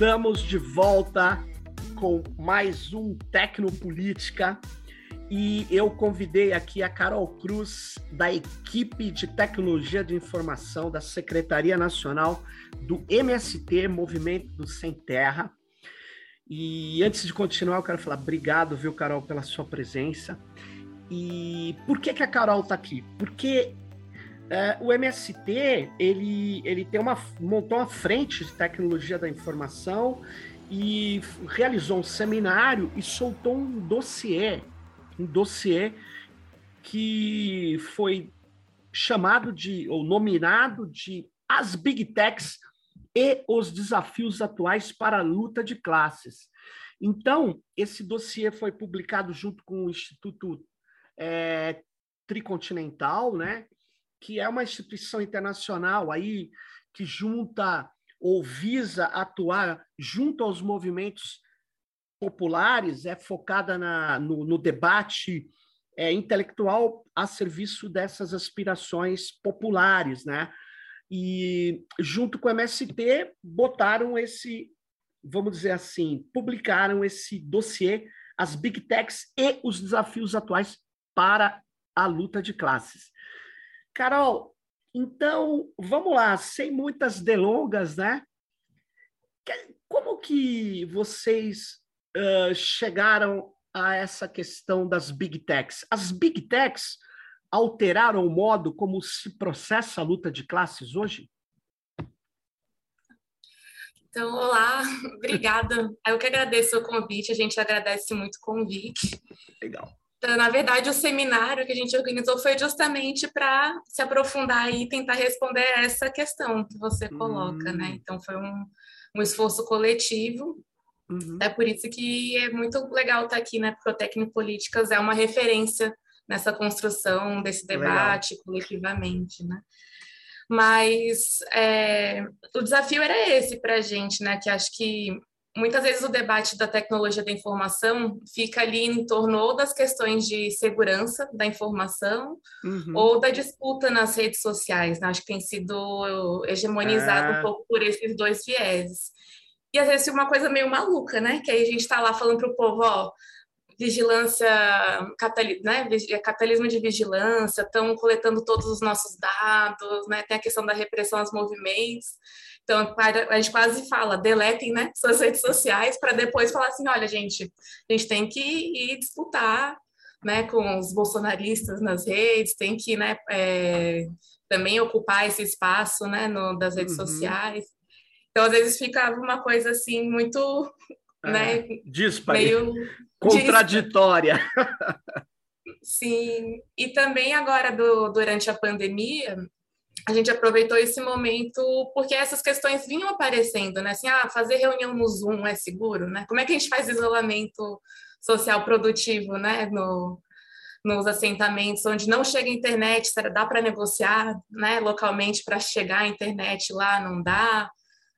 Estamos de volta com mais um Tecnopolítica e eu convidei aqui a Carol Cruz, da equipe de tecnologia de informação da Secretaria Nacional do MST, Movimento do Sem Terra. E antes de continuar, eu quero falar obrigado, viu, Carol, pela sua presença. E por que, que a Carol está aqui? Porque é, o MST ele, ele tem uma, montou uma frente de tecnologia da informação e realizou um seminário e soltou um dossiê, um dossiê que foi chamado de, ou nominado de As Big Techs e os Desafios Atuais para a Luta de Classes. Então, esse dossiê foi publicado junto com o Instituto é, Tricontinental, né? Que é uma instituição internacional aí que junta ou visa atuar junto aos movimentos populares, é focada na, no, no debate é, intelectual a serviço dessas aspirações populares, né? E junto com o MST botaram esse, vamos dizer assim, publicaram esse dossiê, as Big Techs e os desafios atuais para a luta de classes. Carol, então vamos lá, sem muitas delongas, né? Como que vocês uh, chegaram a essa questão das big techs? As big techs alteraram o modo como se processa a luta de classes hoje? Então, olá, obrigada. Eu que agradeço o convite, a gente agradece muito o convite. Legal. Então, na verdade, o seminário que a gente organizou foi justamente para se aprofundar e tentar responder essa questão que você coloca, né? Hum. Então, foi um, um esforço coletivo. Uhum. É por isso que é muito legal estar aqui, né? Porque o Técnico Políticas é uma referência nessa construção desse debate legal. coletivamente, né? Mas é, o desafio era esse para a gente, né? Que acho que muitas vezes o debate da tecnologia da informação fica ali em torno ou das questões de segurança da informação uhum. ou da disputa nas redes sociais. Né? Acho que tem sido hegemonizado um pouco por esses dois vieses. E às vezes uma coisa meio maluca, né? Que aí a gente está lá falando para o povo, ó, vigilância, catali né? capitalismo de vigilância, estão coletando todos os nossos dados, né? Tem a questão da repressão aos movimentos. Então, a gente quase fala, deletem né, suas redes sociais para depois falar assim, olha, gente, a gente tem que ir disputar né, com os bolsonaristas nas redes, tem que né, é, também ocupar esse espaço né, no, das redes uhum. sociais. Então, às vezes ficava uma coisa assim muito é, né, meio contraditória. Sim, e também agora do, durante a pandemia, a gente aproveitou esse momento porque essas questões vinham aparecendo, né? Assim, ah, fazer reunião no Zoom é seguro, né? Como é que a gente faz isolamento social produtivo, né? No, nos assentamentos onde não chega a internet, dá para negociar, né? Localmente para chegar a internet lá não dá.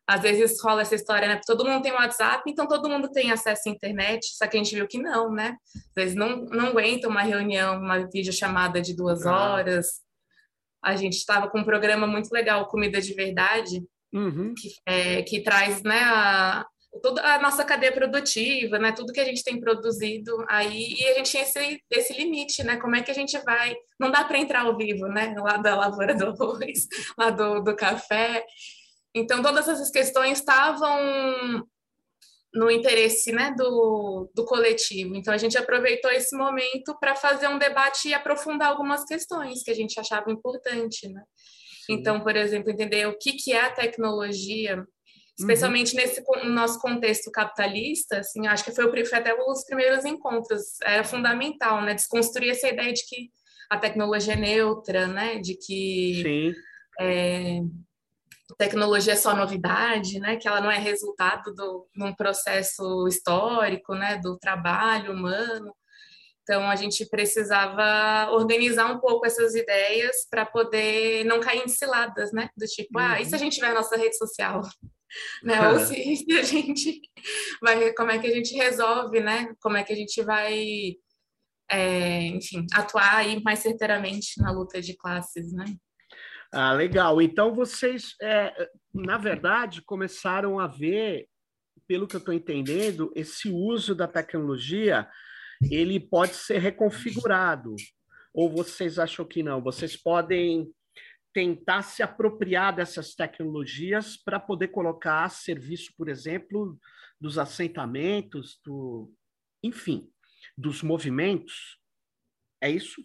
Às vezes rola essa história, né? Todo mundo tem WhatsApp, então todo mundo tem acesso à internet, só que a gente viu que não, né? Às vezes não, não aguenta uma reunião, uma videochamada de duas horas a gente estava com um programa muito legal, Comida de Verdade, uhum. que, é, que traz né, a, toda a nossa cadeia produtiva, né, tudo que a gente tem produzido aí, e a gente tinha esse, esse limite, né, como é que a gente vai, não dá para entrar ao vivo, né, lá da lavoura do arroz, lá do, do café, então todas essas questões estavam no interesse né, do, do coletivo. Então, a gente aproveitou esse momento para fazer um debate e aprofundar algumas questões que a gente achava importante. Né? Então, por exemplo, entender o que, que é a tecnologia, especialmente uhum. nesse no nosso contexto capitalista, assim, acho que foi, o, foi até os primeiros encontros, era fundamental, né, desconstruir essa ideia de que a tecnologia é neutra, né, de que é, tecnologia é só novidade, né? Que ela não é resultado do, de um processo histórico, né? Do trabalho humano. Então a gente precisava organizar um pouco essas ideias para poder não cair em ciladas, né? Do tipo, uhum. ah, e se a uhum. gente tiver a nossa rede social? né? Ou se, se, a gente vai, como é que a gente resolve, né? Como é que a gente vai, é, enfim, atuar aí mais certeiramente na luta de classes, né? Ah, legal. Então vocês, é, na verdade, começaram a ver pelo que eu estou entendendo, esse uso da tecnologia ele pode ser reconfigurado. Ou vocês acham que não? Vocês podem tentar se apropriar dessas tecnologias para poder colocar serviço, por exemplo, dos assentamentos, do, enfim, dos movimentos. É isso?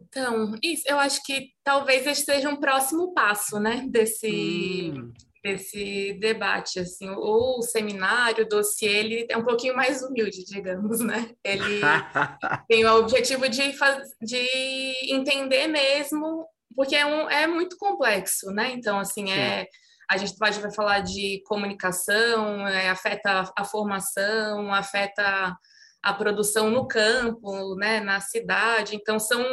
Então, isso, eu acho que talvez esse seja um próximo passo, né, desse, hum. desse debate, assim, o, o seminário, o dossiê, ele é um pouquinho mais humilde, digamos, né, ele tem o objetivo de, faz, de entender mesmo, porque é, um, é muito complexo, né, então, assim, é... A gente vai falar de comunicação, é, afeta a formação, afeta a produção no campo, né, na cidade. Então, são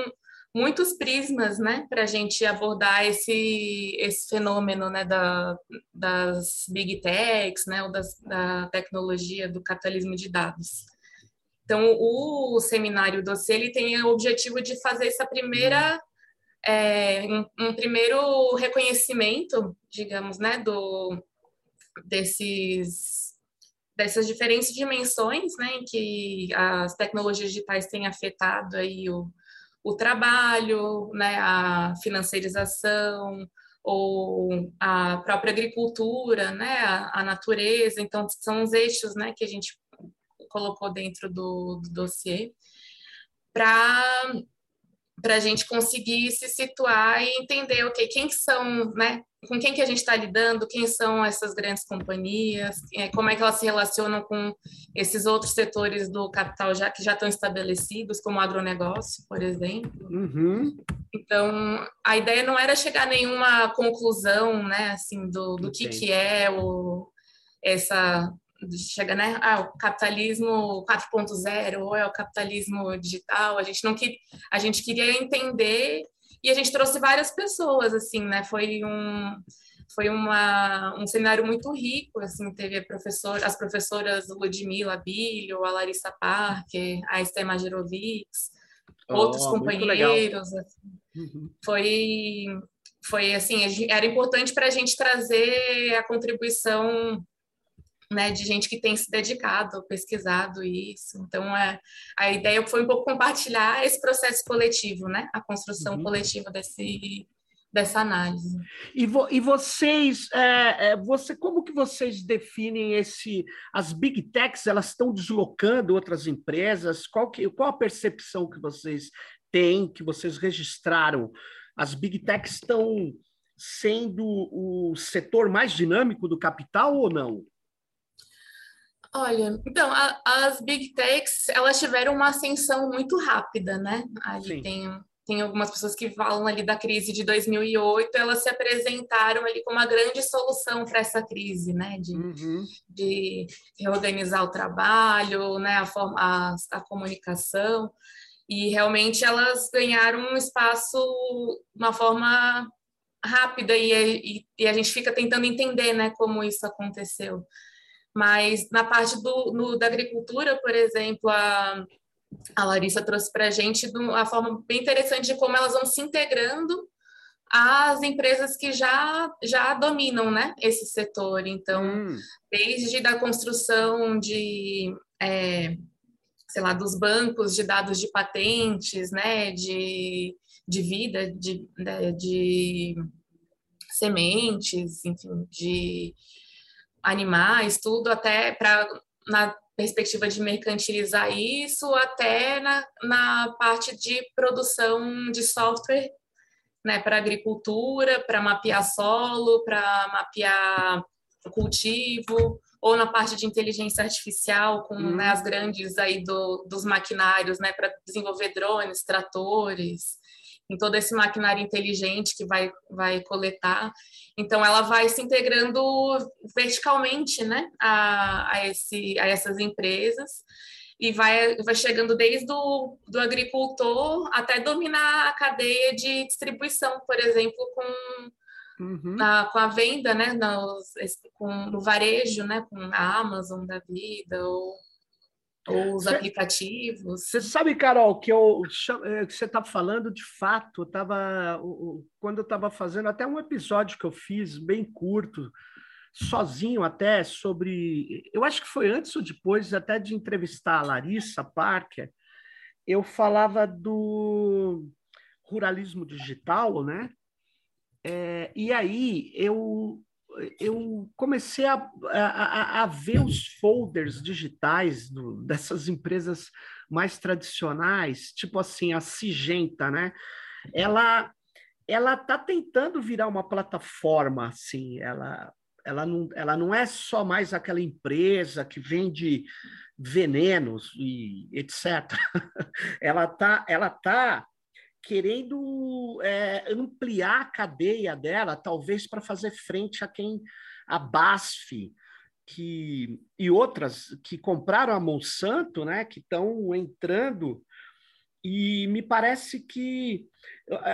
muitos prismas, né, para a gente abordar esse, esse fenômeno, né, da, das big techs, né, ou das, da tecnologia do capitalismo de dados. Então, o seminário dossiê ele tem o objetivo de fazer essa primeira é, um, um, primeiro reconhecimento, digamos, né, do desses dessas diferentes dimensões, né, em que as tecnologias digitais têm afetado aí o, o trabalho, né, a financiarização ou a própria agricultura, né, a, a natureza. Então, são os eixos, né, que a gente colocou dentro do, do dossiê para para a gente conseguir se situar e entender o okay, quem que são, né, com quem que a gente está lidando, quem são essas grandes companhias, é, como é que elas se relacionam com esses outros setores do capital já que já estão estabelecidos, como o agronegócio, por exemplo. Uhum. Então, a ideia não era chegar a nenhuma conclusão, né, assim, do, do que, que é o, essa chega, né? Ah, o capitalismo 4.0 ou é o capitalismo digital. A gente não queria, a gente queria entender e a gente trouxe várias pessoas, assim, né? Foi um foi uma, um seminário muito rico, assim, teve professor, as professoras Ludmila Bilho, a Larissa Parker, a Esther Majerovics, oh, outros companheiros. Assim. Uhum. Foi, foi assim, era importante para a gente trazer a contribuição né, de gente que tem se dedicado, pesquisado isso. Então, é, a ideia foi um pouco compartilhar esse processo coletivo, né, a construção uhum. coletiva desse, dessa análise. E, vo, e vocês, é, é, você, como que vocês definem esse? As big techs, elas estão deslocando outras empresas? Qual que, qual a percepção que vocês têm, que vocês registraram? As big techs estão sendo o setor mais dinâmico do capital ou não? Olha, então, a, as big techs, elas tiveram uma ascensão muito rápida, né? Ali tem, tem algumas pessoas que falam ali da crise de 2008, elas se apresentaram ali como uma grande solução para essa crise, né? De, uhum. de reorganizar o trabalho, né? A, forma, a, a comunicação. E realmente elas ganharam um espaço de uma forma rápida e, e, e a gente fica tentando entender, né? Como isso aconteceu. Mas na parte do, no, da agricultura, por exemplo, a, a Larissa trouxe para a gente uma forma bem interessante de como elas vão se integrando às empresas que já, já dominam né, esse setor. Então, hum. desde da construção de, é, sei lá, dos bancos de dados de patentes, né, de, de vida, de, de, né, de sementes, enfim, de animais, tudo até para na perspectiva de mercantilizar isso, até na, na parte de produção de software né, para agricultura, para mapear solo, para mapear cultivo, ou na parte de inteligência artificial, com hum. né, as grandes aí do, dos maquinários, né, para desenvolver drones, tratores, em todo esse maquinário inteligente que vai, vai coletar. Então, ela vai se integrando verticalmente né, a, a, esse, a essas empresas e vai, vai chegando desde o do agricultor até dominar a cadeia de distribuição, por exemplo, com, uhum. a, com a venda, né, nos, com, no varejo, né, com a Amazon da vida, ou ou os cê, aplicativos. Você sabe, Carol, que eu é, que você está falando de fato, eu tava, quando eu estava fazendo até um episódio que eu fiz bem curto sozinho até sobre. Eu acho que foi antes ou depois até de entrevistar a Larissa Parker, eu falava do ruralismo digital, né? É, e aí eu, eu comecei a, a, a ver os folders digitais do, dessas empresas mais tradicionais, tipo assim, a Sigenta, né? Ela ela está tentando virar uma plataforma, assim, ela, ela, não, ela não é só mais aquela empresa que vende venenos e etc. ela está ela tá querendo é, ampliar a cadeia dela, talvez para fazer frente a quem a BASF que, e outras que compraram a Monsanto, né, que estão entrando, e me parece que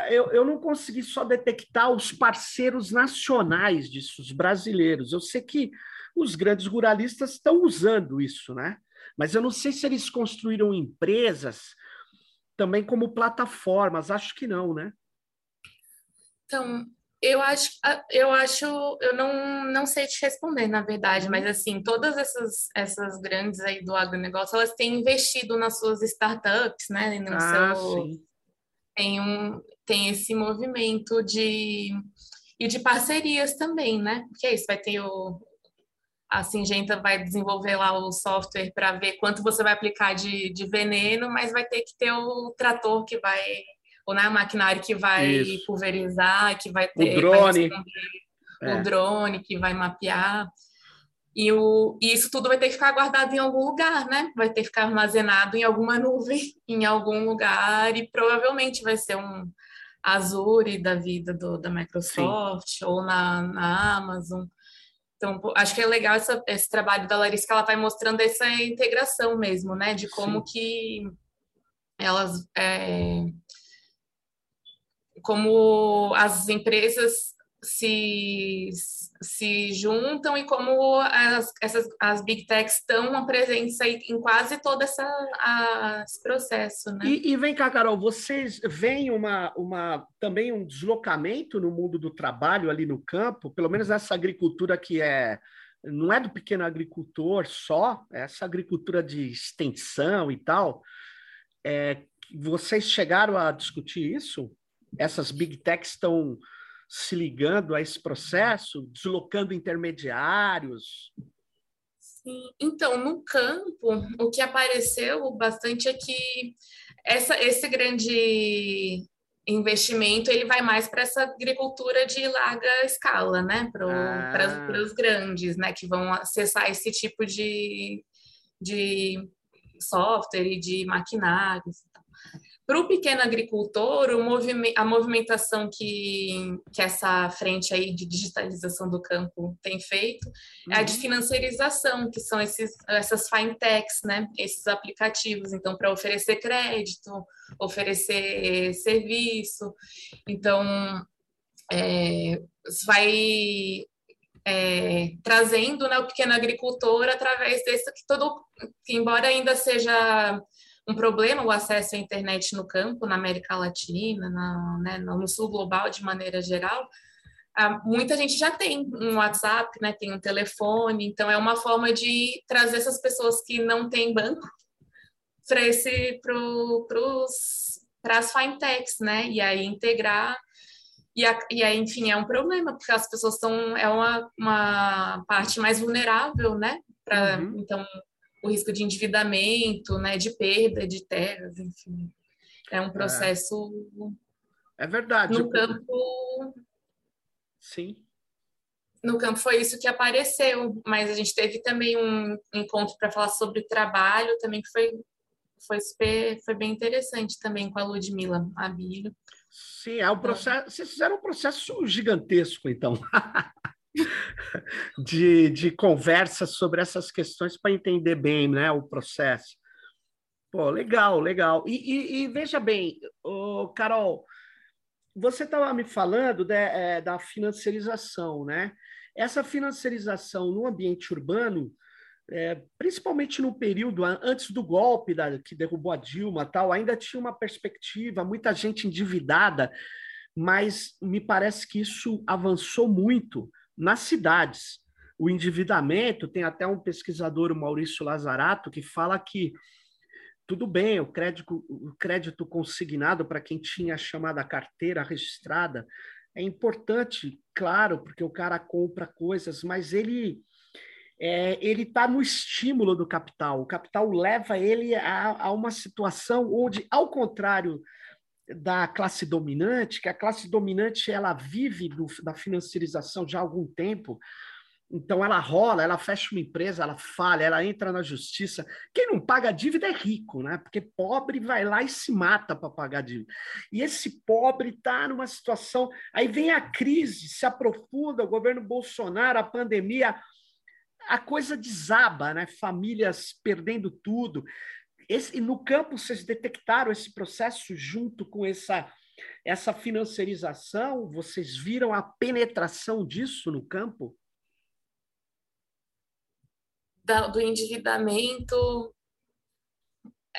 eu, eu não consegui só detectar os parceiros nacionais disso, os brasileiros. Eu sei que os grandes ruralistas estão usando isso, né? Mas eu não sei se eles construíram empresas também como plataformas. Acho que não, né? Então, eu acho, eu acho, eu não, não sei te responder, na verdade, mas assim, todas essas, essas grandes aí do agronegócio, elas têm investido nas suas startups, né? No ah, seu, sim. Tem, um, tem esse movimento de e de parcerias também, né? Porque é isso, vai ter o, a Singenta vai desenvolver lá o software para ver quanto você vai aplicar de, de veneno, mas vai ter que ter o trator que vai, ou né, a maquinário que vai Isso. pulverizar, que vai ter o drone, é. o drone que vai mapear. E, o, e isso tudo vai ter que ficar guardado em algum lugar, né? Vai ter que ficar armazenado em alguma nuvem, em algum lugar, e provavelmente vai ser um Azure da vida do, da Microsoft Sim. ou na, na Amazon. Então, acho que é legal essa, esse trabalho da Larissa, que ela vai mostrando essa integração mesmo, né? De como Sim. que elas... É, como as empresas se, se juntam e como as, essas, as big techs estão presentes em quase todo essa, a, esse processo. Né? E, e, vem cá, Carol, vocês veem uma, uma, também um deslocamento no mundo do trabalho ali no campo, pelo menos essa agricultura que é não é do pequeno agricultor só, é essa agricultura de extensão e tal. É, vocês chegaram a discutir isso? Essas big techs estão se ligando a esse processo, deslocando intermediários? Sim, então, no campo, o que apareceu bastante é que essa, esse grande investimento ele vai mais para essa agricultura de larga escala, né? Para ah. os grandes, né? Que vão acessar esse tipo de, de software e de maquinários. Para o pequeno agricultor, o movime a movimentação que, que essa frente aí de digitalização do campo tem feito uhum. é a de uhum. financiarização, que são esses, essas fintechs, né? esses aplicativos, então, para oferecer crédito, oferecer serviço. Então, é, vai é, trazendo né, o pequeno agricultor através desse que todo, que embora ainda seja um problema o acesso à internet no campo, na América Latina, na, né, no sul global de maneira geral. Ah, muita gente já tem um WhatsApp, né, tem um telefone, então é uma forma de trazer essas pessoas que não têm banco para esse para as fintechs, né, e aí integrar e, a, e aí, enfim, é um problema, porque as pessoas estão, é uma, uma parte mais vulnerável, né? Pra, uhum. Então, o risco de endividamento, né, de perda de terras, enfim. É um processo. É, é verdade. No campo. Sim. No campo foi isso que apareceu, mas a gente teve também um encontro para falar sobre trabalho, também que foi foi super, foi bem interessante também com a Ludmilla Abílio. Sim, é um processo. Vocês fizeram um processo gigantesco, então. de, de conversa sobre essas questões para entender bem né, o processo. Pô, legal, legal. E, e, e veja bem, oh, Carol, você estava me falando de, é, da financiarização, né? Essa financiarização no ambiente urbano, é, principalmente no período antes do golpe da, que derrubou a Dilma, tal, ainda tinha uma perspectiva, muita gente endividada, mas me parece que isso avançou muito nas cidades. o endividamento, tem até um pesquisador, o Maurício Lazarato, que fala que tudo bem, o crédito, o crédito consignado para quem tinha a chamada carteira registrada é importante, claro, porque o cara compra coisas, mas ele é, ele está no estímulo do capital. O capital leva ele a, a uma situação onde, ao contrário da classe dominante, que a classe dominante ela vive do, da financiarização já há algum tempo, então ela rola, ela fecha uma empresa, ela falha, ela entra na justiça. Quem não paga a dívida é rico, né? Porque pobre vai lá e se mata para pagar a dívida. E esse pobre está numa situação. Aí vem a crise, se aprofunda, o governo Bolsonaro, a pandemia, a coisa desaba, né? Famílias perdendo tudo. Esse, no campo, vocês detectaram esse processo junto com essa, essa financiarização? Vocês viram a penetração disso no campo? Da, do endividamento.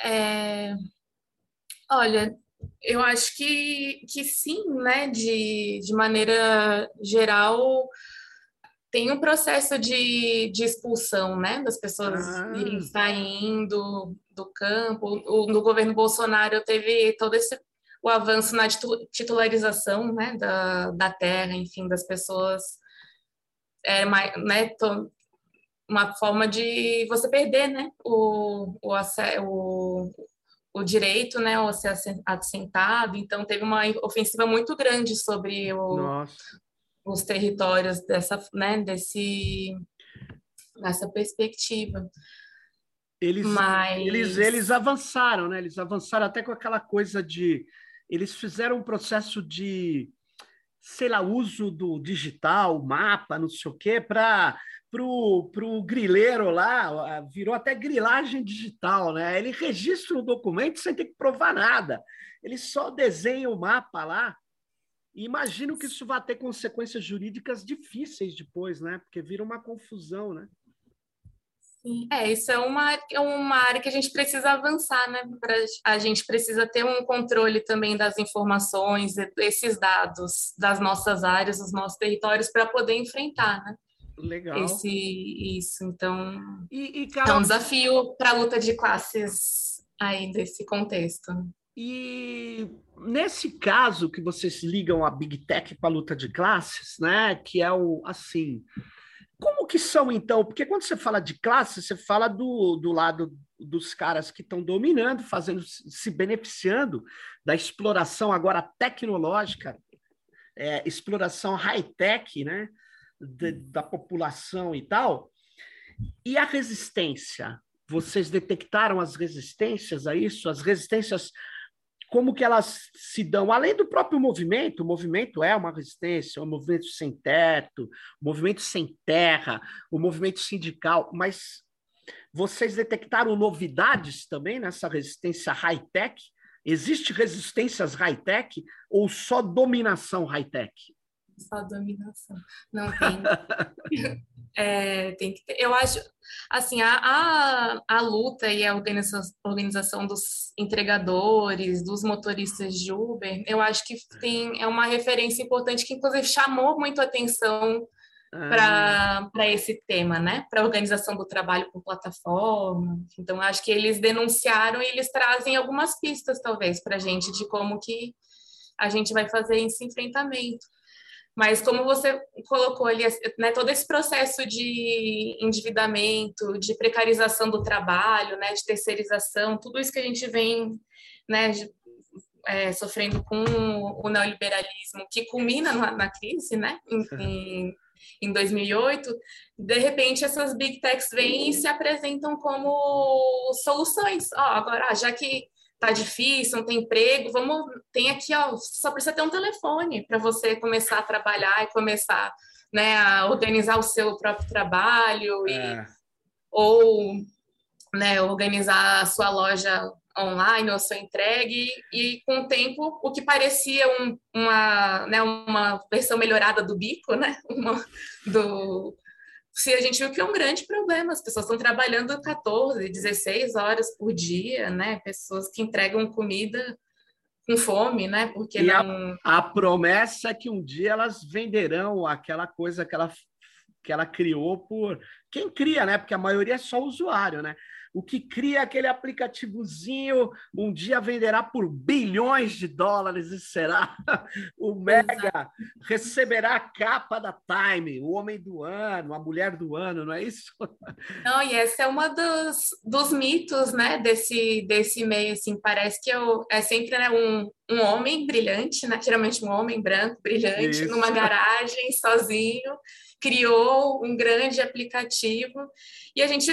É... Olha, eu acho que, que sim, né? De, de maneira geral, tem um processo de, de expulsão, né, das pessoas ah. irem saindo do campo. O, no governo Bolsonaro teve todo esse o avanço na titularização, né, da, da terra, enfim, das pessoas. É, né, uma forma de você perder, né, o, o, o, o direito, né, ao ser assentado. Então, teve uma ofensiva muito grande sobre o, os territórios dessa, né, desse, nessa perspectiva. Eles, Mas... eles, eles avançaram, né? Eles avançaram até com aquela coisa de. Eles fizeram um processo de, sei lá, uso do digital, mapa, não sei o quê, para pro, pro grileiro lá, virou até grilagem digital, né? Ele registra o documento sem ter que provar nada. Ele só desenha o mapa lá e imagino que isso vai ter consequências jurídicas difíceis depois, né? Porque vira uma confusão, né? É, isso é uma, é uma área que a gente precisa avançar, né? A gente precisa ter um controle também das informações, desses dados das nossas áreas, dos nossos territórios, para poder enfrentar, né? Legal. Esse, isso, então. E, e, Carol... É um desafio para a luta de classes aí desse contexto. E nesse caso que vocês ligam a Big Tech para a luta de classes, né? Que é o assim. Como que são, então? Porque quando você fala de classe, você fala do, do lado dos caras que estão dominando, fazendo, se beneficiando da exploração agora tecnológica, é, exploração high-tech, né? De, da população e tal. E a resistência? Vocês detectaram as resistências a isso? As resistências como que elas se dão, além do próprio movimento, o movimento é uma resistência, um movimento sem teto, um movimento sem terra, o um movimento sindical, mas vocês detectaram novidades também nessa resistência high-tech? Existe resistências high-tech ou só dominação high-tech? Só dominação. Não tem. É, tem que ter, eu acho, assim, a, a, a luta e a organização, organização dos entregadores, dos motoristas de Uber, eu acho que tem, é uma referência importante que, inclusive, chamou muito atenção ah. para esse tema, né? Para a organização do trabalho por plataforma. Então, acho que eles denunciaram e eles trazem algumas pistas, talvez, para a gente de como que a gente vai fazer esse enfrentamento. Mas como você colocou ali, né, todo esse processo de endividamento, de precarização do trabalho, né, de terceirização, tudo isso que a gente vem né, de, é, sofrendo com o neoliberalismo, que culmina na, na crise, né, em, em, em 2008, de repente essas big techs vêm e se apresentam como soluções. Ó, agora, já que tá difícil, não tem emprego, vamos, tem aqui, ó, só precisa ter um telefone para você começar a trabalhar e começar, né, a organizar o seu próprio trabalho e é. ou, né, organizar a sua loja online ou sua entregue e com o tempo o que parecia um, uma, né, uma versão melhorada do bico, né, uma, do se a gente viu que é um grande problema, as pessoas estão trabalhando 14, 16 horas por dia, né? Pessoas que entregam comida com fome, né? Porque e não... a, a, promessa é que um dia elas venderão aquela coisa, aquela que ela criou por quem cria, né? Porque a maioria é só usuário, né? O que cria aquele aplicativozinho um dia venderá por bilhões de dólares e será o Mega receberá a capa da Time, o homem do ano, a mulher do ano, não é isso? Não, e esse é uma dos, dos mitos, né, desse, desse meio, assim, parece que eu, é sempre né, um, um homem brilhante, né, geralmente um homem branco brilhante, isso. numa garagem, sozinho, criou um grande aplicativo e a gente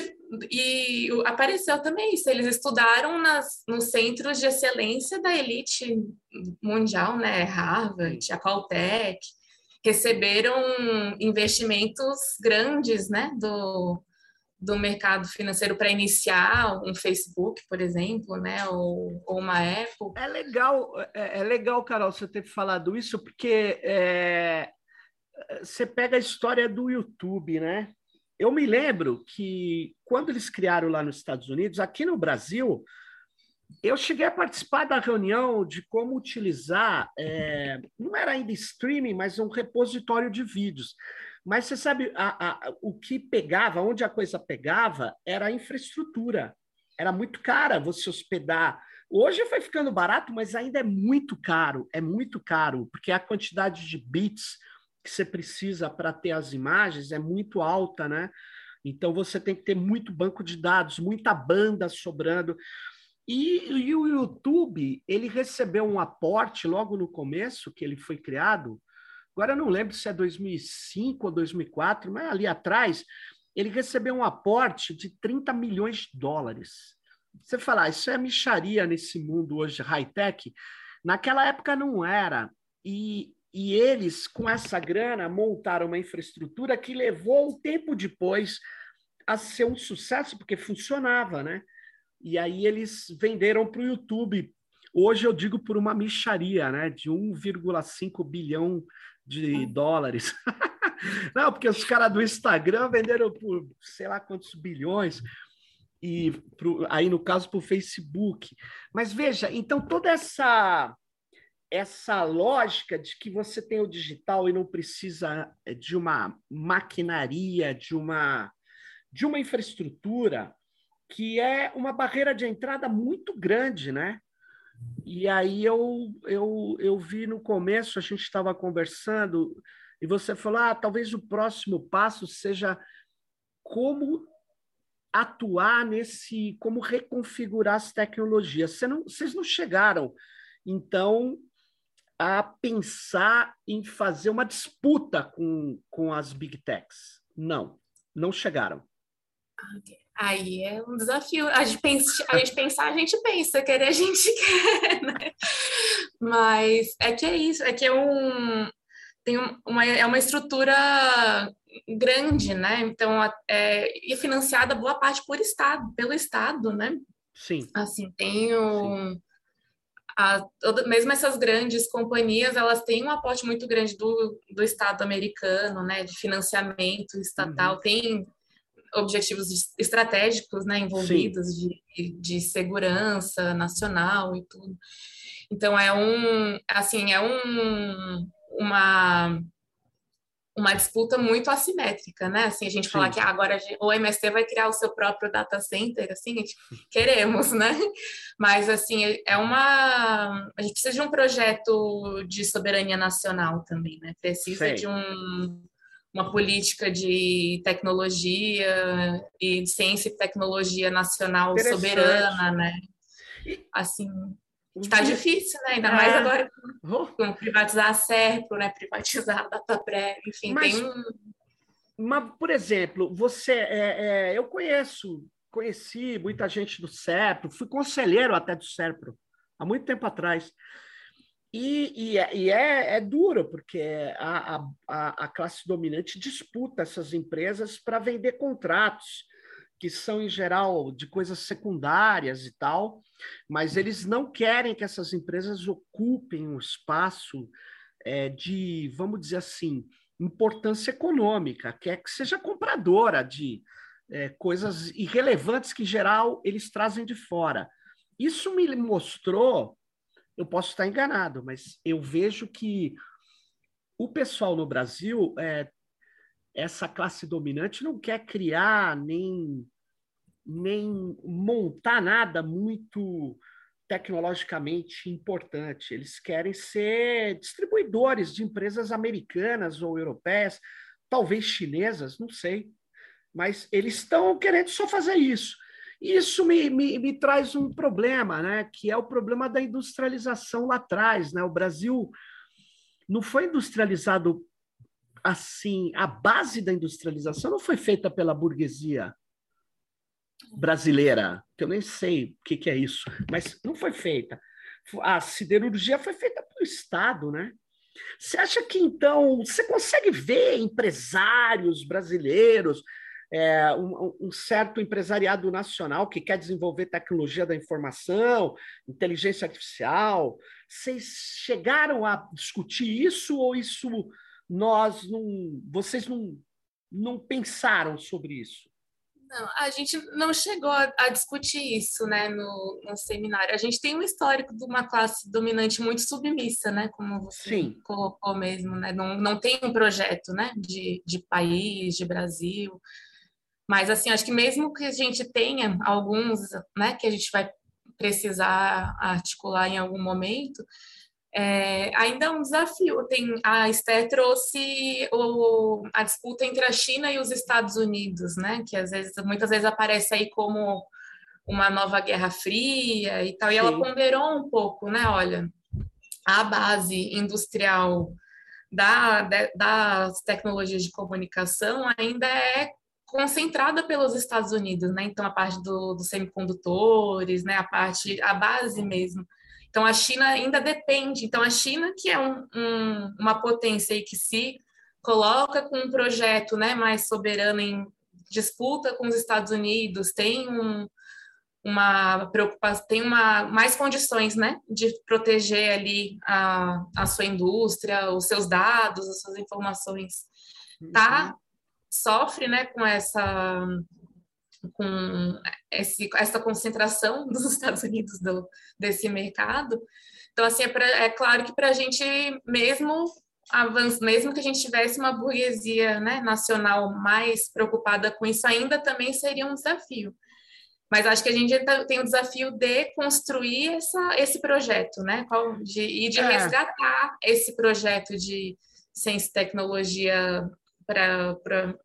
e apareceu também isso. Eles estudaram nas, nos centros de excelência da elite mundial, né? Harvard, a Caltech, receberam investimentos grandes, né? Do, do mercado financeiro para iniciar um Facebook, por exemplo, né? Ou, ou uma Apple. É legal, é, é, legal, Carol, você ter falado isso, porque é, você pega a história do YouTube, né? Eu me lembro que quando eles criaram lá nos Estados Unidos, aqui no Brasil, eu cheguei a participar da reunião de como utilizar, é, não era ainda streaming, mas um repositório de vídeos. Mas você sabe, a, a, o que pegava, onde a coisa pegava, era a infraestrutura. Era muito cara você hospedar. Hoje foi ficando barato, mas ainda é muito caro. É muito caro, porque a quantidade de bits que você precisa para ter as imagens é muito alta, né? Então você tem que ter muito banco de dados, muita banda sobrando. E, e, o YouTube, ele recebeu um aporte logo no começo, que ele foi criado, agora eu não lembro se é 2005 ou 2004, mas ali atrás, ele recebeu um aporte de 30 milhões de dólares. Você falar, ah, isso é micharia nesse mundo hoje high-tech. Naquela época não era. E e eles, com essa grana, montaram uma infraestrutura que levou um tempo depois a ser um sucesso, porque funcionava, né? E aí eles venderam para o YouTube. Hoje eu digo por uma micharia, né? De 1,5 bilhão de hum. dólares. Não, porque os caras do Instagram venderam por sei lá quantos bilhões e pro, aí no caso para o Facebook. Mas veja, então toda essa essa lógica de que você tem o digital e não precisa eh, de uma maquinaria, de uma, de uma infraestrutura, que é uma barreira de entrada muito grande, né? E aí eu, eu, eu vi no começo, a gente estava conversando, e você falou: ah, talvez o próximo passo seja como atuar nesse, como reconfigurar as tecnologias. Você não, vocês não chegaram, então, a pensar em fazer uma disputa com, com as big techs. Não, não chegaram. Aí é um desafio. A gente, pensa, a gente pensar, a gente pensa, querer a gente quer, né? Mas é que é isso, é que é um tem uma, é uma estrutura grande, né? Então é, e financiada boa parte por estado, pelo estado, né? Sim. Assim tem um, Sim a, mesmo essas grandes companhias, elas têm um aporte muito grande do, do Estado americano, né, de financiamento estatal, uhum. tem objetivos estratégicos né, envolvidos de, de segurança nacional e tudo. Então é um assim é um uma uma disputa muito assimétrica, né? Assim, a gente Sim. falar que ah, agora o MST vai criar o seu próprio data center, assim, a gente queremos, né? Mas, assim, é uma... A gente precisa de um projeto de soberania nacional também, né? Precisa Sim. de um, uma política de tecnologia e de ciência e tecnologia nacional soberana, né? Assim, Está difícil, né? Ainda é. mais agora com, com, privatizar a Serpro, né? Privatizar a Datapré, enfim, mas, tem um... Mas, por exemplo, você... É, é, eu conheço, conheci muita gente do Serpro, fui conselheiro até do Serpro, há muito tempo atrás. E, e, é, e é, é, duro, porque a, a, a classe dominante disputa essas empresas para vender contratos, que são, em geral, de coisas secundárias e tal, mas eles não querem que essas empresas ocupem um espaço é, de, vamos dizer assim, importância econômica, quer que seja compradora de é, coisas irrelevantes que, em geral, eles trazem de fora. Isso me mostrou, eu posso estar enganado, mas eu vejo que o pessoal no Brasil é, essa classe dominante não quer criar nem, nem montar nada muito tecnologicamente importante. Eles querem ser distribuidores de empresas americanas ou europeias, talvez chinesas, não sei. Mas eles estão querendo só fazer isso. Isso me, me, me, traz um problema, né? que é o problema da industrialização lá atrás. Né? O Brasil não foi industrializado assim, a base da industrialização não foi feita pela burguesia brasileira, que eu nem sei o que, que é isso, mas não foi feita. A siderurgia foi feita pelo Estado, né? Você acha que então você consegue ver empresários brasileiros, é, um, um, certo empresariado nacional que quer desenvolver tecnologia da informação, inteligência artificial? Vocês chegaram a discutir isso ou isso nós não, vocês não, não pensaram sobre isso? Não, a gente não chegou a, a discutir isso, né, no, no, seminário. A gente tem um histórico de uma classe dominante muito submissa, né, como você Sim. colocou mesmo, né, não, não tem um projeto, né, de, de país, de Brasil. Mas, assim, acho que mesmo que a gente tenha alguns, né, que a gente vai precisar articular em algum momento, é, ainda é um desafio. Tem, a Esther trouxe o, a disputa entre a China e os Estados Unidos, né? Que às vezes, muitas vezes aparece aí como uma nova Guerra Fria e tal. Sim. E ela ponderou um pouco, né? Olha, a base industrial da, das tecnologias de comunicação ainda é concentrada pelos Estados Unidos, né? Então a parte do, dos semicondutores, né? A parte, a base mesmo então, a China ainda depende. Então, a China, que é um, um, uma potência aí que se coloca com um projeto né, mais soberano em disputa com os Estados Unidos, tem um, uma preocupação, tem uma, mais condições né, de proteger ali a, a sua indústria, os seus dados, as suas informações, tá? Uhum. Sofre né, com essa com esse, essa concentração dos Estados Unidos do, desse mercado. Então, assim, é, pra, é claro que para a gente, mesmo avanço, mesmo que a gente tivesse uma burguesia né, nacional mais preocupada com isso, ainda também seria um desafio. Mas acho que a gente tá, tem o desafio de construir essa, esse projeto, né? De, e de é. resgatar esse projeto de ciência e tecnologia para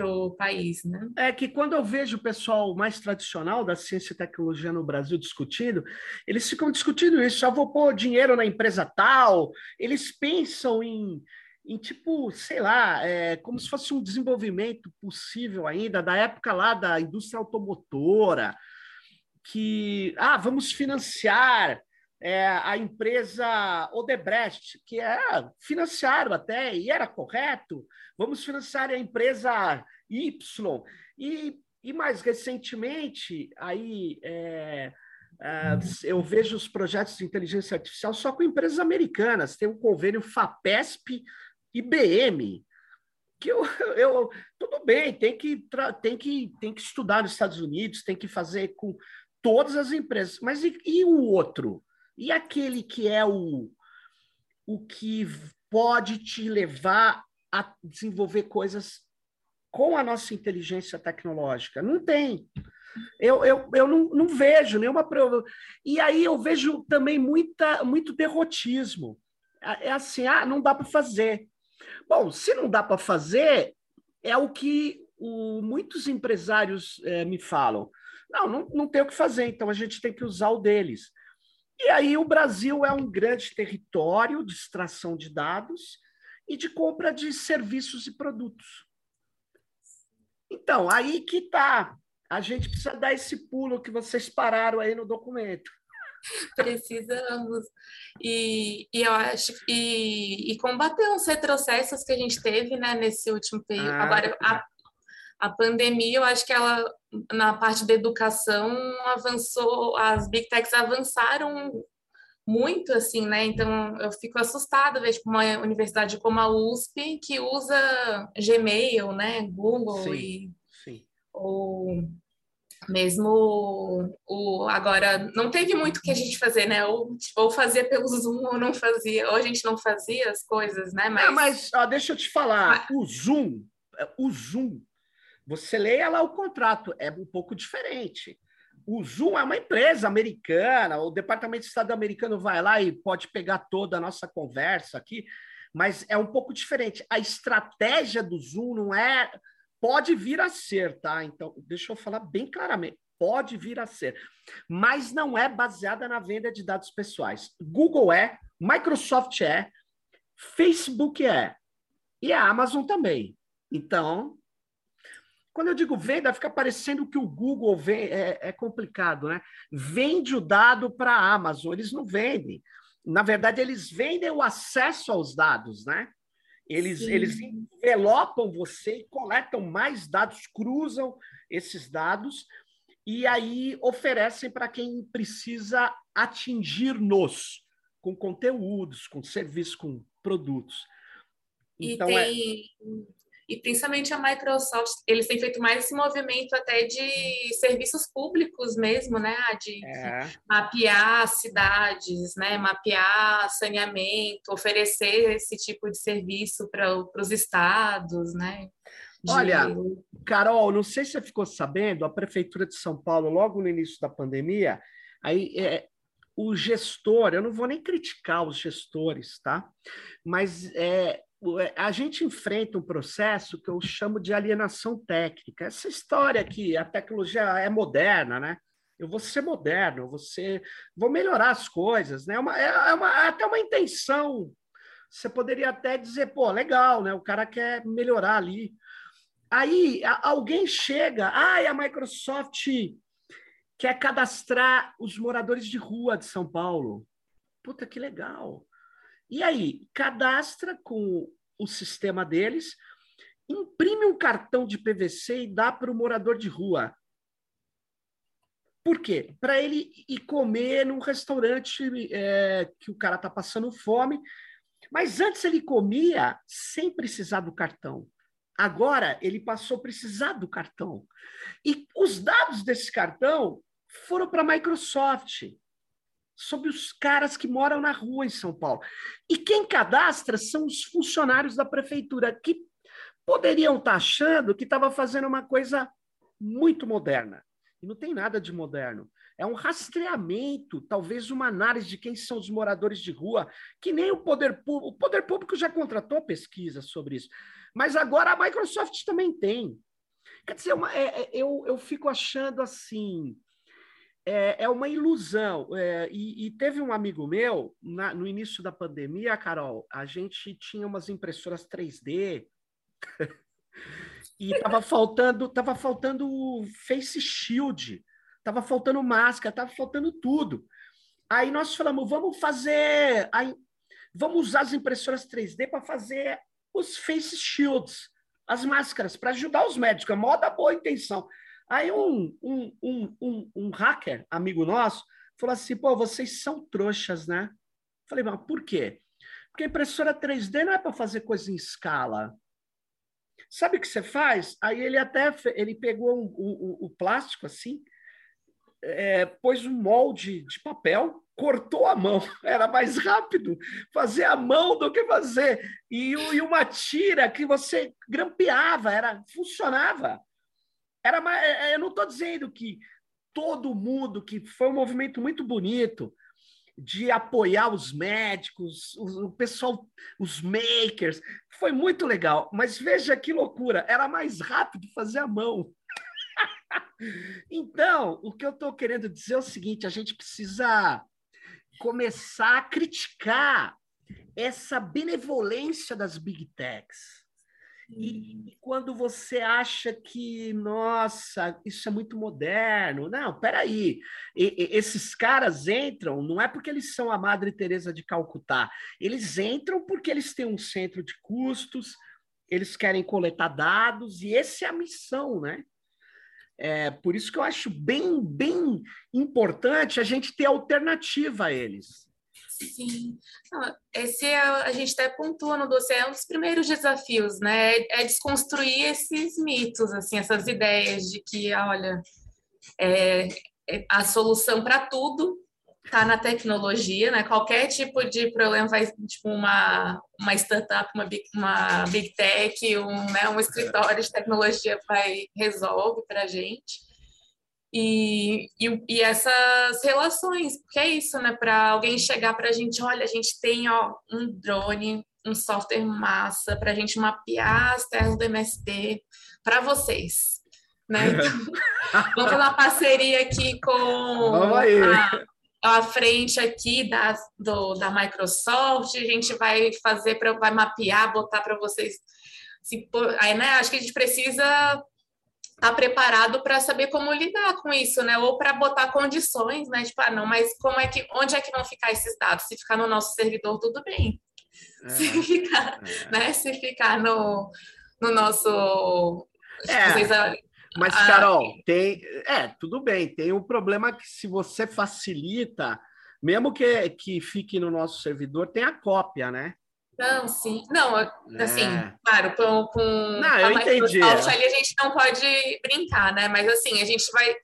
para o país, né? É que quando eu vejo o pessoal mais tradicional da ciência e tecnologia no Brasil discutindo, eles ficam discutindo isso, só vou pôr dinheiro na empresa tal, eles pensam em, em tipo, sei lá, é, como se fosse um desenvolvimento possível ainda, da época lá da indústria automotora, que, ah, vamos financiar é, a empresa Odebrecht, que é financiaram até, e era correto, vamos financiar a empresa Y. E, e mais recentemente, aí é, é, eu vejo os projetos de inteligência artificial só com empresas americanas. Tem um convênio FAPESP IBM, que eu, eu tudo bem, tem que, tem, que, tem que estudar nos Estados Unidos, tem que fazer com todas as empresas. Mas e, e o outro? E aquele que é o, o que pode te levar a desenvolver coisas com a nossa inteligência tecnológica? Não tem. Eu, eu, eu não, não vejo nenhuma prova. E aí eu vejo também muita, muito derrotismo. É, é assim, ah, não dá para fazer. Bom, se não dá para fazer, é o que o, muitos empresários é, me falam. Não, não, não tem o que fazer, então a gente tem que usar o deles. E aí o Brasil é um grande território de extração de dados e de compra de serviços e produtos. Então, aí que está. A gente precisa dar esse pulo que vocês pararam aí no documento. Precisamos. E, e eu acho e, e combater os retrocessos que a gente teve né, nesse último período. Ah, Agora, a, a pandemia, eu acho que ela, na parte da educação, avançou, as big techs avançaram muito, assim, né? Então, eu fico assustada ver tipo, uma universidade como a USP, que usa Gmail, né? Google sim, e... Sim. Ou mesmo o agora não teve muito que a gente fazer, né? Ou, tipo, ou fazia pelo Zoom ou não fazia, ou a gente não fazia as coisas, né? Mas, ah, mas ó, deixa eu te falar, mas... o Zoom o Zoom, você lê lá o contrato, é um pouco diferente. O Zoom é uma empresa americana, o Departamento de Estado americano vai lá e pode pegar toda a nossa conversa aqui, mas é um pouco diferente. A estratégia do Zoom não é. Pode vir a ser, tá? Então, deixa eu falar bem claramente. Pode vir a ser, mas não é baseada na venda de dados pessoais. Google é, Microsoft é, Facebook é, e a Amazon também. Então, quando eu digo venda, fica parecendo que o Google vem, é, é complicado, né? Vende o dado para a Amazon, eles não vendem. Na verdade, eles vendem o acesso aos dados, né? Eles, eles envelopam você e coletam mais dados, cruzam esses dados e aí oferecem para quem precisa atingir-nos com conteúdos, com serviços, com produtos. Então, e é tem, é e principalmente a Microsoft, eles têm feito mais esse movimento até de serviços públicos mesmo, né? De é. mapear cidades, né? Mapear saneamento, oferecer esse tipo de serviço para os estados, né? De... Olha, Carol, não sei se você ficou sabendo, a Prefeitura de São Paulo, logo no início da pandemia, aí é, o gestor, eu não vou nem criticar os gestores, tá? Mas é, a gente enfrenta um processo que eu chamo de alienação técnica. Essa história que a tecnologia é moderna, né? Eu vou ser moderno, eu vou, ser, vou melhorar as coisas, né? É, uma, é, uma, é até uma intenção. Você poderia até dizer, pô, legal, né? O cara quer melhorar ali. Aí alguém chega, ah, a Microsoft quer cadastrar os moradores de rua de São Paulo. Puta que legal. E aí, cadastra com o sistema deles, imprime um cartão de PVC e dá para o morador de rua. Por quê? Para ele ir comer num restaurante é, que o cara está passando fome. Mas antes ele comia sem precisar do cartão. Agora ele passou a precisar do cartão. E os dados desse cartão foram para a Microsoft sobre os caras que moram na rua em São Paulo. E quem cadastra são os funcionários da prefeitura, que poderiam estar achando que estava fazendo uma coisa muito moderna. E não tem nada de moderno. É um rastreamento, talvez uma análise de quem são os moradores de rua, que nem o poder público. O poder público já contratou pesquisa sobre isso. Mas agora a Microsoft também tem. Quer dizer, uma, é, é, eu, eu fico achando assim é, é uma ilusão. É, e, e, teve um amigo meu, na, no início da pandemia, Carol, a gente tinha umas impressoras 3D e estava faltando, tava faltando face shield, estava faltando máscara, estava faltando tudo. Aí nós falamos, vamos fazer, vamos usar as impressoras 3D para fazer os face shields, as máscaras, para ajudar os médicos, a moda boa intenção. Aí um, um, um, um, um hacker, amigo nosso, falou assim: pô, vocês são trouxas, né? Falei, mas por quê? Porque impressora 3D não é para fazer coisa em escala. Sabe o que você faz? Aí ele até ele pegou um, um, o plástico assim, é, pôs um molde de papel, cortou a mão. Era mais rápido fazer a mão do que fazer. E, e uma tira que você grampeava, era funcionava. Era é, é, eu não estou dizendo que todo mundo, que foi um movimento muito bonito de apoiar os médicos, o pessoal, os makers, foi muito legal. Mas veja que loucura, era mais rápido fazer a mão. então, o que eu estou querendo dizer é o seguinte: a gente precisa começar a criticar essa benevolência das big techs e quando você acha que, nossa, isso é muito moderno, não, peraí, e, e, esses caras entram, não é porque eles são a Madre Teresa de Calcutá, eles entram porque eles têm um centro de custos, eles querem coletar dados, e essa é a missão, né? É, por isso que eu acho bem, bem importante a gente ter alternativa a eles. Sim. esse é, a gente até pontua no dossiê, é um dos primeiros desafios, né? É desconstruir esses mitos, assim, essas ideias de que, olha, é, é a solução para tudo tá na tecnologia, né? Qualquer tipo de problema vai, tipo, uma, uma startup, uma big, uma big tech, um, né, um escritório de tecnologia vai resolve para a gente. E, e, e, essas relações, porque é isso, né? Para alguém chegar para a gente, olha, a gente tem ó, um drone, um software massa para a gente mapear as terras do MST para vocês. Né? Então, vamos fazer uma parceria aqui com a, a, frente aqui da, do, da Microsoft, a gente vai fazer para vai mapear, botar para vocês. Se, aí, né, acho que a gente precisa estar tá preparado para saber como lidar com isso, né? Ou para botar condições, né? Tipo, ah, não, mas como é que, onde é que vão ficar esses dados? Se ficar no nosso servidor, tudo bem. É, se ficar, é. né? Se ficar no, no nosso. É, vocês, mas, ah, Carol, tem. É, tudo bem, tem um problema que se você facilita, mesmo que, que fique no nosso servidor, tem a cópia, né? Não, sim. Não, assim, é. claro, com, com não, eu entendi. ali a gente não pode brincar, né? Mas assim, a gente vai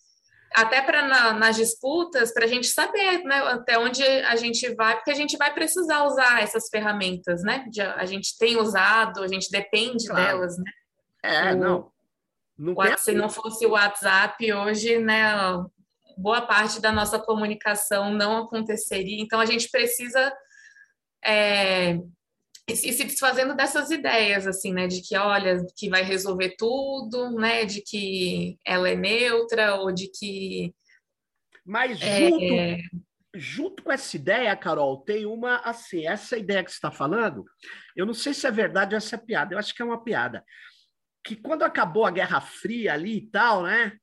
até para na, nas disputas, para a gente saber né, até onde a gente vai, porque a gente vai precisar usar essas ferramentas, né? De, a gente tem usado, a gente depende claro. delas, né? É, o, não. não o, se não fosse o WhatsApp hoje, né? Boa parte da nossa comunicação não aconteceria. Então a gente precisa é, e se desfazendo dessas ideias, assim, né, de que, olha, que vai resolver tudo, né, de que ela é neutra, ou de que... Mas junto, é... junto com essa ideia, Carol, tem uma, assim, essa ideia que você está falando, eu não sei se é verdade ou se é piada, eu acho que é uma piada, que quando acabou a Guerra Fria ali e tal, né,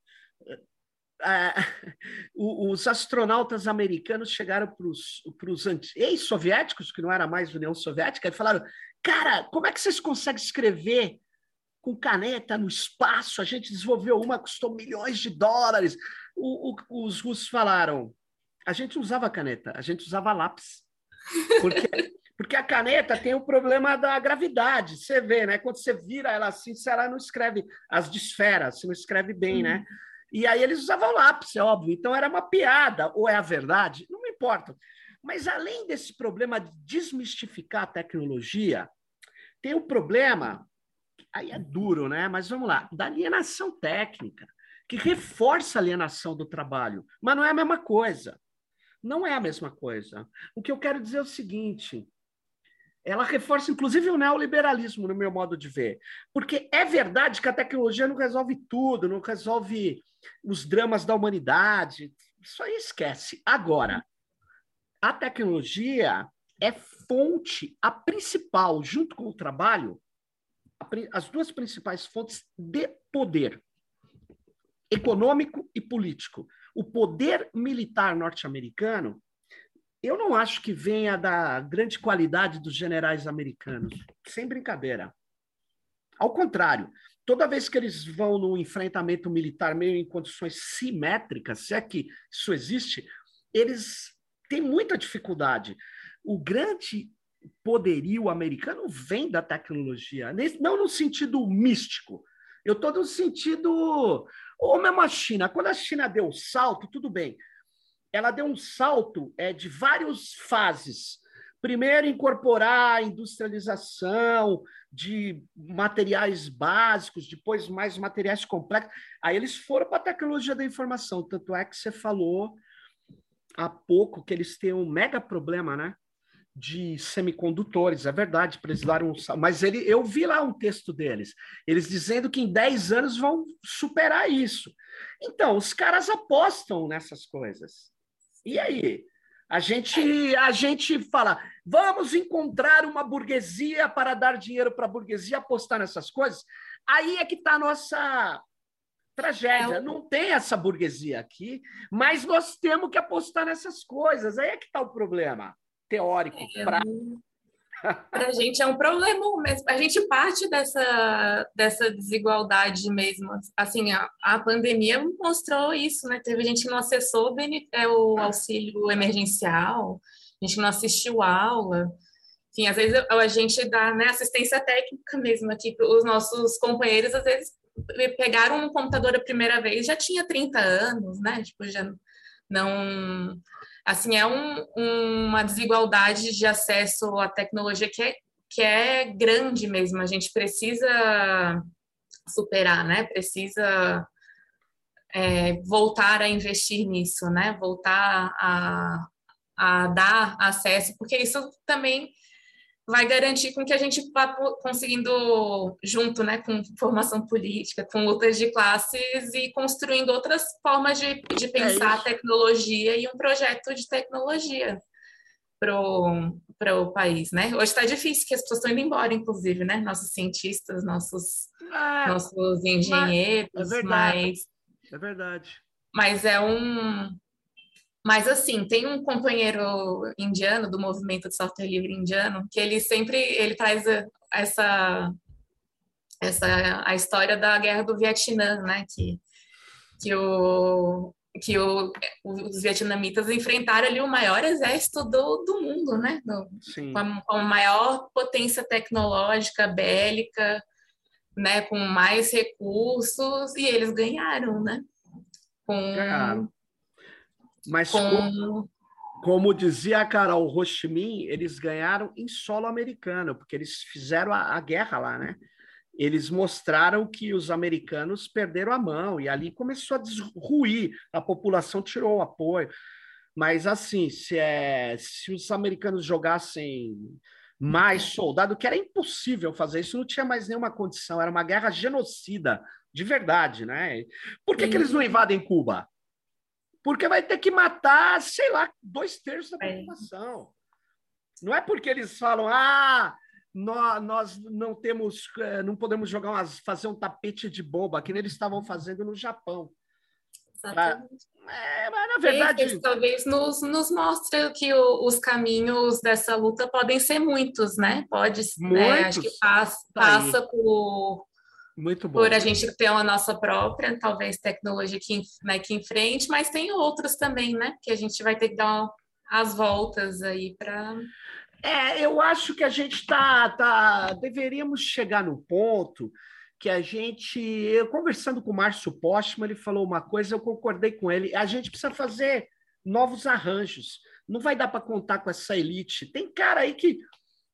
os astronautas americanos chegaram para os ex-soviéticos, que não era mais União Soviética, e falaram: Cara, como é que vocês conseguem escrever com caneta no espaço? A gente desenvolveu uma, custou milhões de dólares. O, o, os russos falaram: A gente usava caneta, a gente usava lápis. Porque, porque a caneta tem o problema da gravidade. Você vê, né? Quando você vira ela assim, ela não escreve as de esfera, você não escreve bem, né? E aí eles usavam lápis, é óbvio. Então era uma piada, ou é a verdade, não me importa. Mas além desse problema de desmistificar a tecnologia, tem o problema, aí é duro, né? Mas vamos lá, da alienação técnica, que reforça a alienação do trabalho, mas não é a mesma coisa. Não é a mesma coisa. O que eu quero dizer é o seguinte: ela reforça, inclusive, o neoliberalismo, no meu modo de ver. Porque é verdade que a tecnologia não resolve tudo, não resolve os dramas da humanidade. Isso aí esquece. Agora, a tecnologia é fonte, a principal, junto com o trabalho, as duas principais fontes de poder econômico e político. O poder militar norte-americano eu não acho que venha da grande qualidade dos generais americanos, sem brincadeira. Ao contrário, toda vez que eles vão no enfrentamento militar meio em condições simétricas, se é que isso existe, eles têm muita dificuldade. O grande poderio americano vem da tecnologia, não no sentido místico, eu estou no sentido. Ou mesmo a China. Quando a China deu o salto, tudo bem ela deu um salto é, de várias fases. Primeiro, incorporar a industrialização de materiais básicos, depois mais materiais complexos. Aí eles foram para a tecnologia da informação. Tanto é que você falou há pouco que eles têm um mega problema, né? de semicondutores, é verdade, precisaram, mas ele, eu vi lá um texto deles, eles dizendo que em 10 anos vão superar isso. Então, os caras apostam nessas coisas. E aí? A gente, a gente fala, vamos encontrar uma burguesia para dar dinheiro para a burguesia apostar nessas coisas. Aí é que está a nossa tragédia. É Não tem essa burguesia aqui, mas nós temos que apostar nessas coisas. Aí é que está o problema teórico. É, pra... Para a gente é um problema mesmo. A gente parte dessa, dessa desigualdade mesmo. Assim, a, a pandemia mostrou isso, né? Teve gente que não acessou o, é, o auxílio emergencial, gente que não assistiu aula. Enfim, às vezes a gente dá né, assistência técnica mesmo aqui os nossos companheiros, às vezes pegaram um computador a primeira vez, já tinha 30 anos, né? Tipo, já Não, assim, é um, uma desigualdade de acesso à tecnologia que é, que é grande mesmo. A gente precisa superar, né? Precisa é, voltar a investir nisso, né? Voltar a, a dar acesso, porque isso também vai garantir com que a gente vá conseguindo, junto né, com formação política, com lutas de classes e construindo outras formas de, de é pensar é a tecnologia e um projeto de tecnologia para o país, né? Hoje está difícil, que as pessoas estão indo embora, inclusive, né? Nossos cientistas, nossos, ah, nossos engenheiros, é verdade, mas... É verdade. Mas é um, mas, assim, tem um companheiro indiano do movimento de software livre indiano que ele sempre ele traz essa, essa a história da guerra do Vietnã, né? Que, que, o, que o, os vietnamitas enfrentaram ali o maior exército do, do mundo, né? Do, com, a, com a maior potência tecnológica, bélica, né? Com mais recursos, e eles ganharam, né? Com, ganharam mas com... como, como, dizia a Carol Rochimin, eles ganharam em solo americano, porque eles fizeram a, a guerra lá, né? Eles mostraram que os americanos perderam a mão e ali começou a desruir, a população tirou o apoio. Mas assim, se, é, se os americanos jogassem mais soldado, que era impossível fazer isso, não tinha mais nenhuma condição, era uma guerra genocida, de verdade, né? Por que, que eles não invadem Cuba? Porque vai ter que matar, sei lá, dois terços da população. Não é porque eles falam, ah, nós, nós não temos, eh, não podemos jogar umas, fazer um tapete de bomba, que eles estavam fazendo no Japão. Exatamente. É, mas na verdade. Isso, talvez nos, nos mostre que o, os caminhos dessa luta podem ser muitos, né? Pode, muitos. Né? Acho que passa, tá passa por muito bom. Por a gente ter uma nossa própria, talvez, tecnologia que, né, que em frente, mas tem outros também, né? Que a gente vai ter que dar as voltas aí para. É, eu acho que a gente tá, tá. Deveríamos chegar no ponto que a gente. Eu conversando com o Márcio Postman, ele falou uma coisa, eu concordei com ele. A gente precisa fazer novos arranjos. Não vai dar para contar com essa elite. Tem cara aí que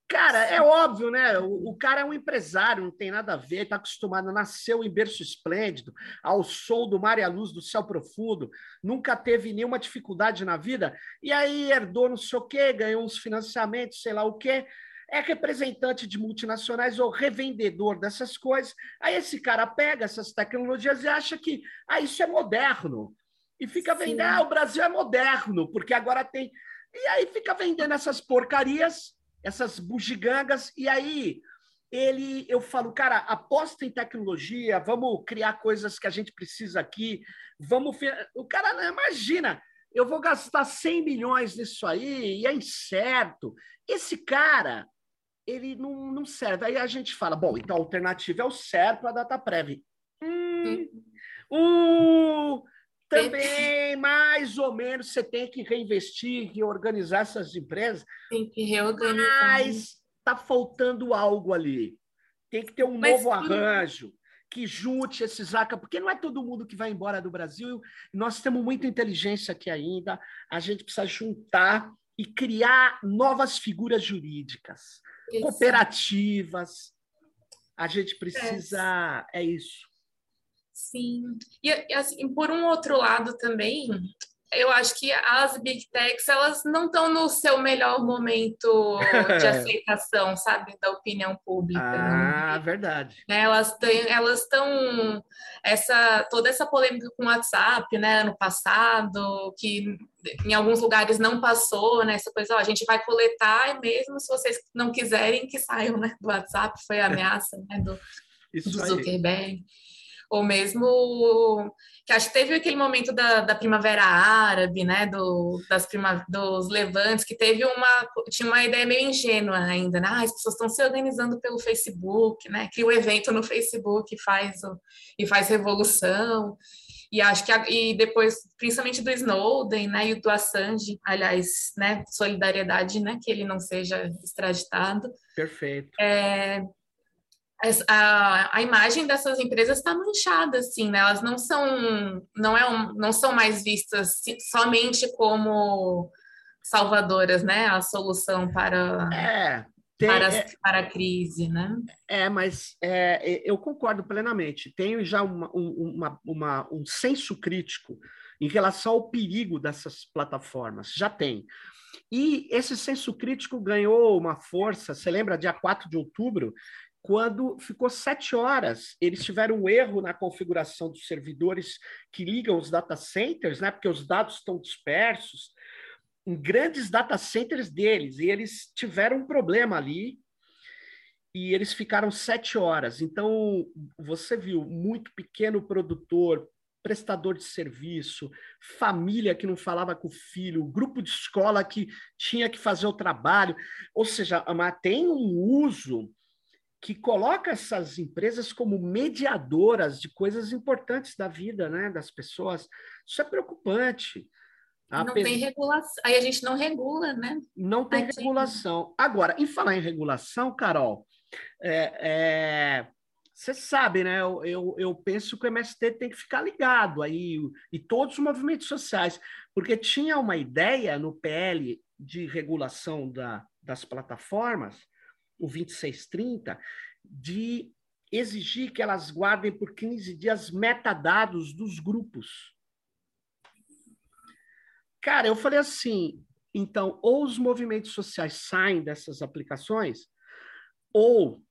Cara, é óbvio, né? O, o, cara é um empresário, não tem nada a ver, está acostumado, nasceu em berço esplêndido, ao sol do mar e à luz do céu profundo, nunca teve nenhuma dificuldade na vida, e aí herdou não sei o quê, ganhou uns financiamentos, sei lá o quê, é representante de multinacionais ou revendedor dessas coisas. Aí esse cara pega essas tecnologias e acha que ah, isso é moderno. E fica vendendo, ah, o Brasil é moderno, porque agora tem. E aí fica vendendo essas porcarias essas bugigangas, e aí ele, eu falo, cara, aposta em tecnologia, vamos criar coisas que a gente precisa aqui, vamos... O cara não imagina, eu vou gastar 100 milhões nisso aí, e é incerto. Esse cara, ele não, não serve. Aí a gente fala, bom, então a alternativa é o certo a data prévia. Hum, uh, também, mais ou menos, você tem que reinvestir, reorganizar essas empresas. Tem que reorganizar. Mas está faltando algo ali. Tem que ter um mas novo arranjo que junte esses ACA, porque não é todo mundo que vai embora do Brasil. Nós temos muita inteligência aqui ainda. A gente precisa juntar e criar novas figuras jurídicas, isso. cooperativas. A gente precisa. É, é isso. Sim. E, assim, por um outro lado também, eu acho que as big techs elas não estão no seu melhor momento de aceitação, sabe, da opinião pública. Ah, né? verdade. Elas têm, elas estão essa toda essa polêmica com o WhatsApp, né, ano passado, que em alguns lugares não passou, né, essa coisa, ó, a gente vai coletar e mesmo se vocês não quiserem que saiam, né, do WhatsApp, foi a ameaça, né, do, do Zuckerberg. Aí ou mesmo que acho que teve aquele momento da, da primavera árabe, né, do, das prima, dos levantes, que teve uma tinha uma ideia meio ingênua ainda, né? Ah, as pessoas estão se organizando pelo Facebook, né? Que o evento no Facebook faz o, e faz revolução. E acho que e depois, principalmente do Snowden, né, e do Assange, aliás, né, solidariedade, né, que ele não seja extraditado. Perfeito. É, a, a imagem dessas empresas está manchada, assim, né? Elas não são, não, é um, não são mais vistas somente como salvadoras, né? A solução para, é, tem, para, é, para, a crise, né? É, mas é, eu concordo plenamente. Tenho já uma, uma, uma, um senso crítico em relação ao perigo dessas plataformas. Já tem. E esse senso crítico ganhou uma força. Você lembra, dia 4 de outubro, quando ficou sete horas. Eles tiveram um erro na configuração dos servidores que ligam os data centers, né? Porque os dados estão dispersos em grandes data centers deles, e eles tiveram um problema ali. E eles ficaram sete horas. Então, você viu muito pequeno produtor, prestador de serviço, família que não falava com o filho, grupo de escola que tinha que fazer o trabalho. Ou seja, tem um uso que coloca essas empresas como mediadoras de coisas importantes da vida né, das pessoas. Isso é preocupante. Não tem regulação. Aí a gente não regula, né? Não tem regulação. Agora, em falar em regulação, Carol, é, é, você sabe, né? Eu, eu, eu, penso que o MST tem que ficar ligado aí, e todos os movimentos sociais, porque tinha uma ideia no PL de regulação da, das plataformas o 2630, de exigir que elas guardem por 15 dias metadados dos grupos. Cara, eu falei assim, então, ou os movimentos sociais saem dessas aplicações, ou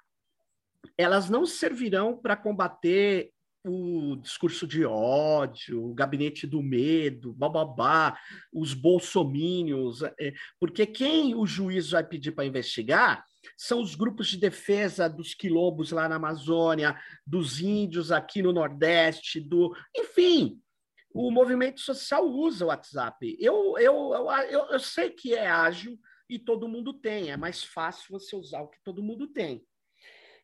elas não servirão para combater o discurso de ódio, o gabinete do medo, bababá, os bolsomínios, é, porque quem o juiz vai pedir para investigar são os grupos de defesa dos quilombos lá na Amazônia, dos índios aqui no Nordeste, do, enfim, o movimento social usa o WhatsApp. Eu, eu, eu, eu, sei que é ágil e todo mundo tem, é mais fácil você usar o que todo mundo tem.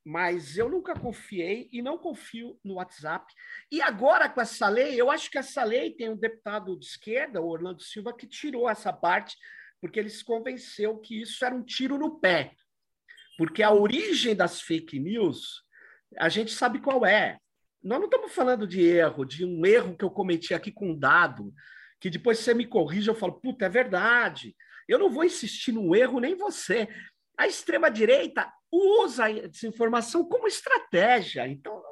Mas eu nunca confiei e não confio no WhatsApp. E agora, com essa lei, eu acho que essa lei tem um deputado de esquerda, o Orlando Silva, que tirou essa parte, porque ele se convenceu que isso era um tiro no pé. Porque a origem das fake news, a gente sabe qual é. Nós não estamos falando de erro, de um erro que eu cometi aqui com um dado, que depois você me corrige, eu falo, puta, é verdade. Eu não vou insistir no erro, nem você. A extrema-direita usa essa informação como estratégia. Então,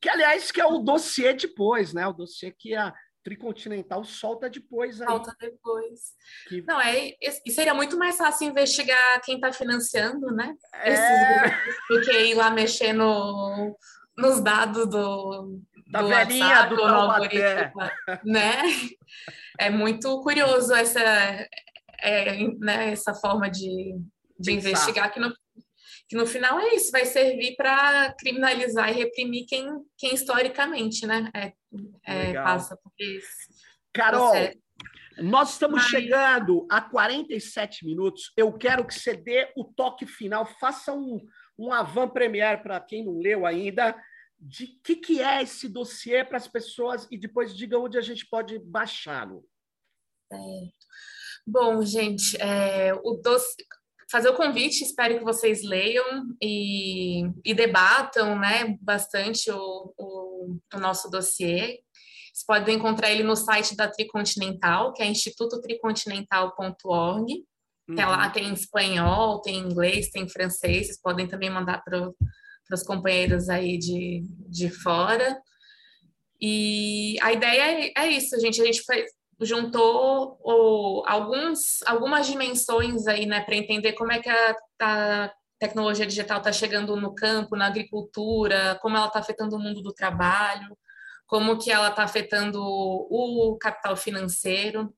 que aliás que é o dossiê depois, né? O dossiê que a Tricontinental solta depois. Aí. Solta depois. Que... Não, é, e seria muito mais fácil investigar quem está financiando, né? É... Esses do que ir lá mexer no, nos dados do, da do velhinha WhatsApp, do algoritmo, né? É muito curioso essa, é, né, essa forma de, de investigar que no, que no final é isso, vai servir para criminalizar e reprimir quem, quem historicamente né, é, é, passa por isso. Carol, nós estamos Mas... chegando a 47 minutos. Eu quero que você dê o toque final, faça um, um avant premiere para quem não leu ainda, de que, que é esse dossiê para as pessoas e depois diga onde a gente pode baixá-lo. É. Bom, gente, é, o doce, fazer o convite, espero que vocês leiam e, e debatam né, bastante o, o, o, nosso dossiê. Vocês podem encontrar ele no site da Tricontinental, que é institutotricontinental.org. Uhum. Que lá tem espanhol, tem inglês, tem francês. Vocês podem também mandar para os companheiros aí de, de fora. E a ideia é, é isso, gente. A gente faz, juntou o, alguns, algumas dimensões aí, né, para entender como é que a, a tecnologia digital está chegando no campo, na agricultura, como ela está afetando o mundo do trabalho, como que ela está afetando o capital financeiro,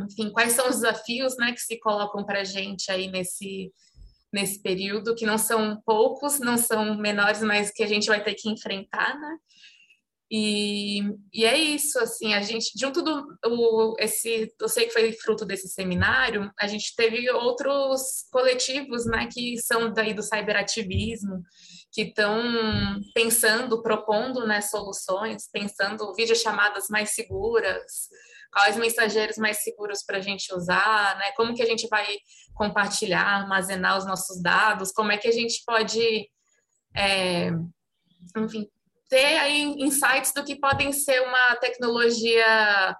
enfim, quais são os desafios, né, que se colocam para a gente aí nesse nesse período, que não são poucos, não são menores, mas que a gente vai ter que enfrentar, né? E, e é isso, assim, a gente, junto do o, esse, eu sei que foi fruto desse seminário, a gente teve outros coletivos, né, que são daí do cyberativismo, que estão pensando, propondo, né, soluções, pensando videochamadas mais seguras, quais mensageiros mais seguros para a gente usar, né, como que a gente vai compartilhar, armazenar os nossos dados, como é que a gente pode é, enfim, ter aí insights do que podem ser uma tecnologia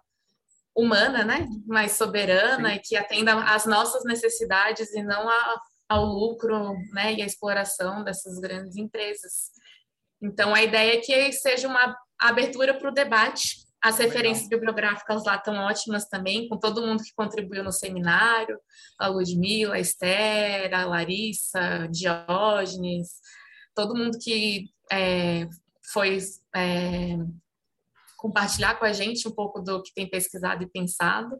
humana, né? Mais soberana Sim. e que atenda às nossas necessidades e não a, ao lucro, né? E à exploração dessas grandes empresas. Então, a ideia é que seja uma abertura para o debate. As referências Legal. bibliográficas lá estão ótimas também, com todo mundo que contribuiu no seminário, a Ludmila, a Esther, a Larissa, Diógenes, todo mundo que é, foi é, compartilhar com a gente um pouco do que tem pesquisado e pensado.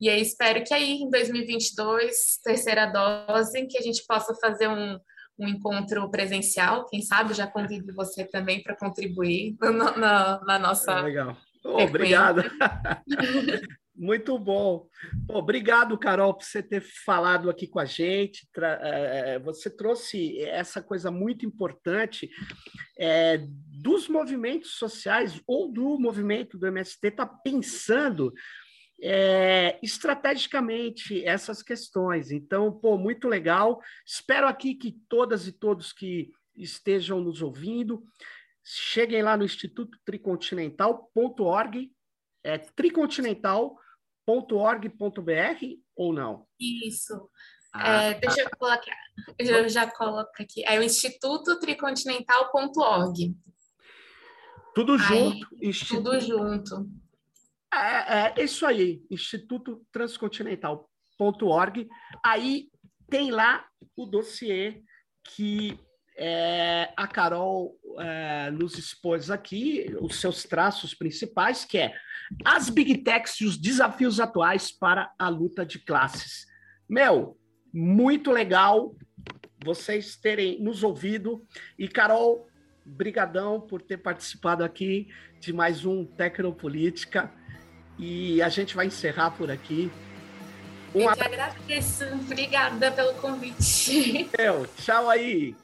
E aí espero que aí em 2022, terceira dose, que a gente possa fazer um, um encontro presencial, quem sabe já convido você também para contribuir na, na, na nossa. É legal. Oh, obrigado. Muito bom. Obrigado, Carol, por você ter falado aqui com a gente. É, você trouxe essa coisa muito importante é, dos movimentos sociais ou do movimento do MST está pensando é, estrategicamente essas questões. Então, pô, muito legal. Espero aqui que todas e todos que estejam nos ouvindo cheguem lá no Instituto Tricontinental.org, é tricontinental.org.br ou não? Isso. Ah, é, deixa eu colocar, eu já coloco aqui. É o Instituto Tricontinental.org. Tudo junto. Aí, Instituto... Tudo junto. É, é isso aí, Instituto Transcontinental.org. Aí tem lá o dossiê que é, a Carol é, nos expôs aqui, os seus traços principais, que é as Big Techs e os desafios atuais para a luta de classes. Meu, muito legal vocês terem nos ouvido. E, Carol, brigadão por ter participado aqui de mais um Tecnopolítica. E a gente vai encerrar por aqui. Um Eu te agradeço. Obrigada pelo convite. Meu, tchau aí.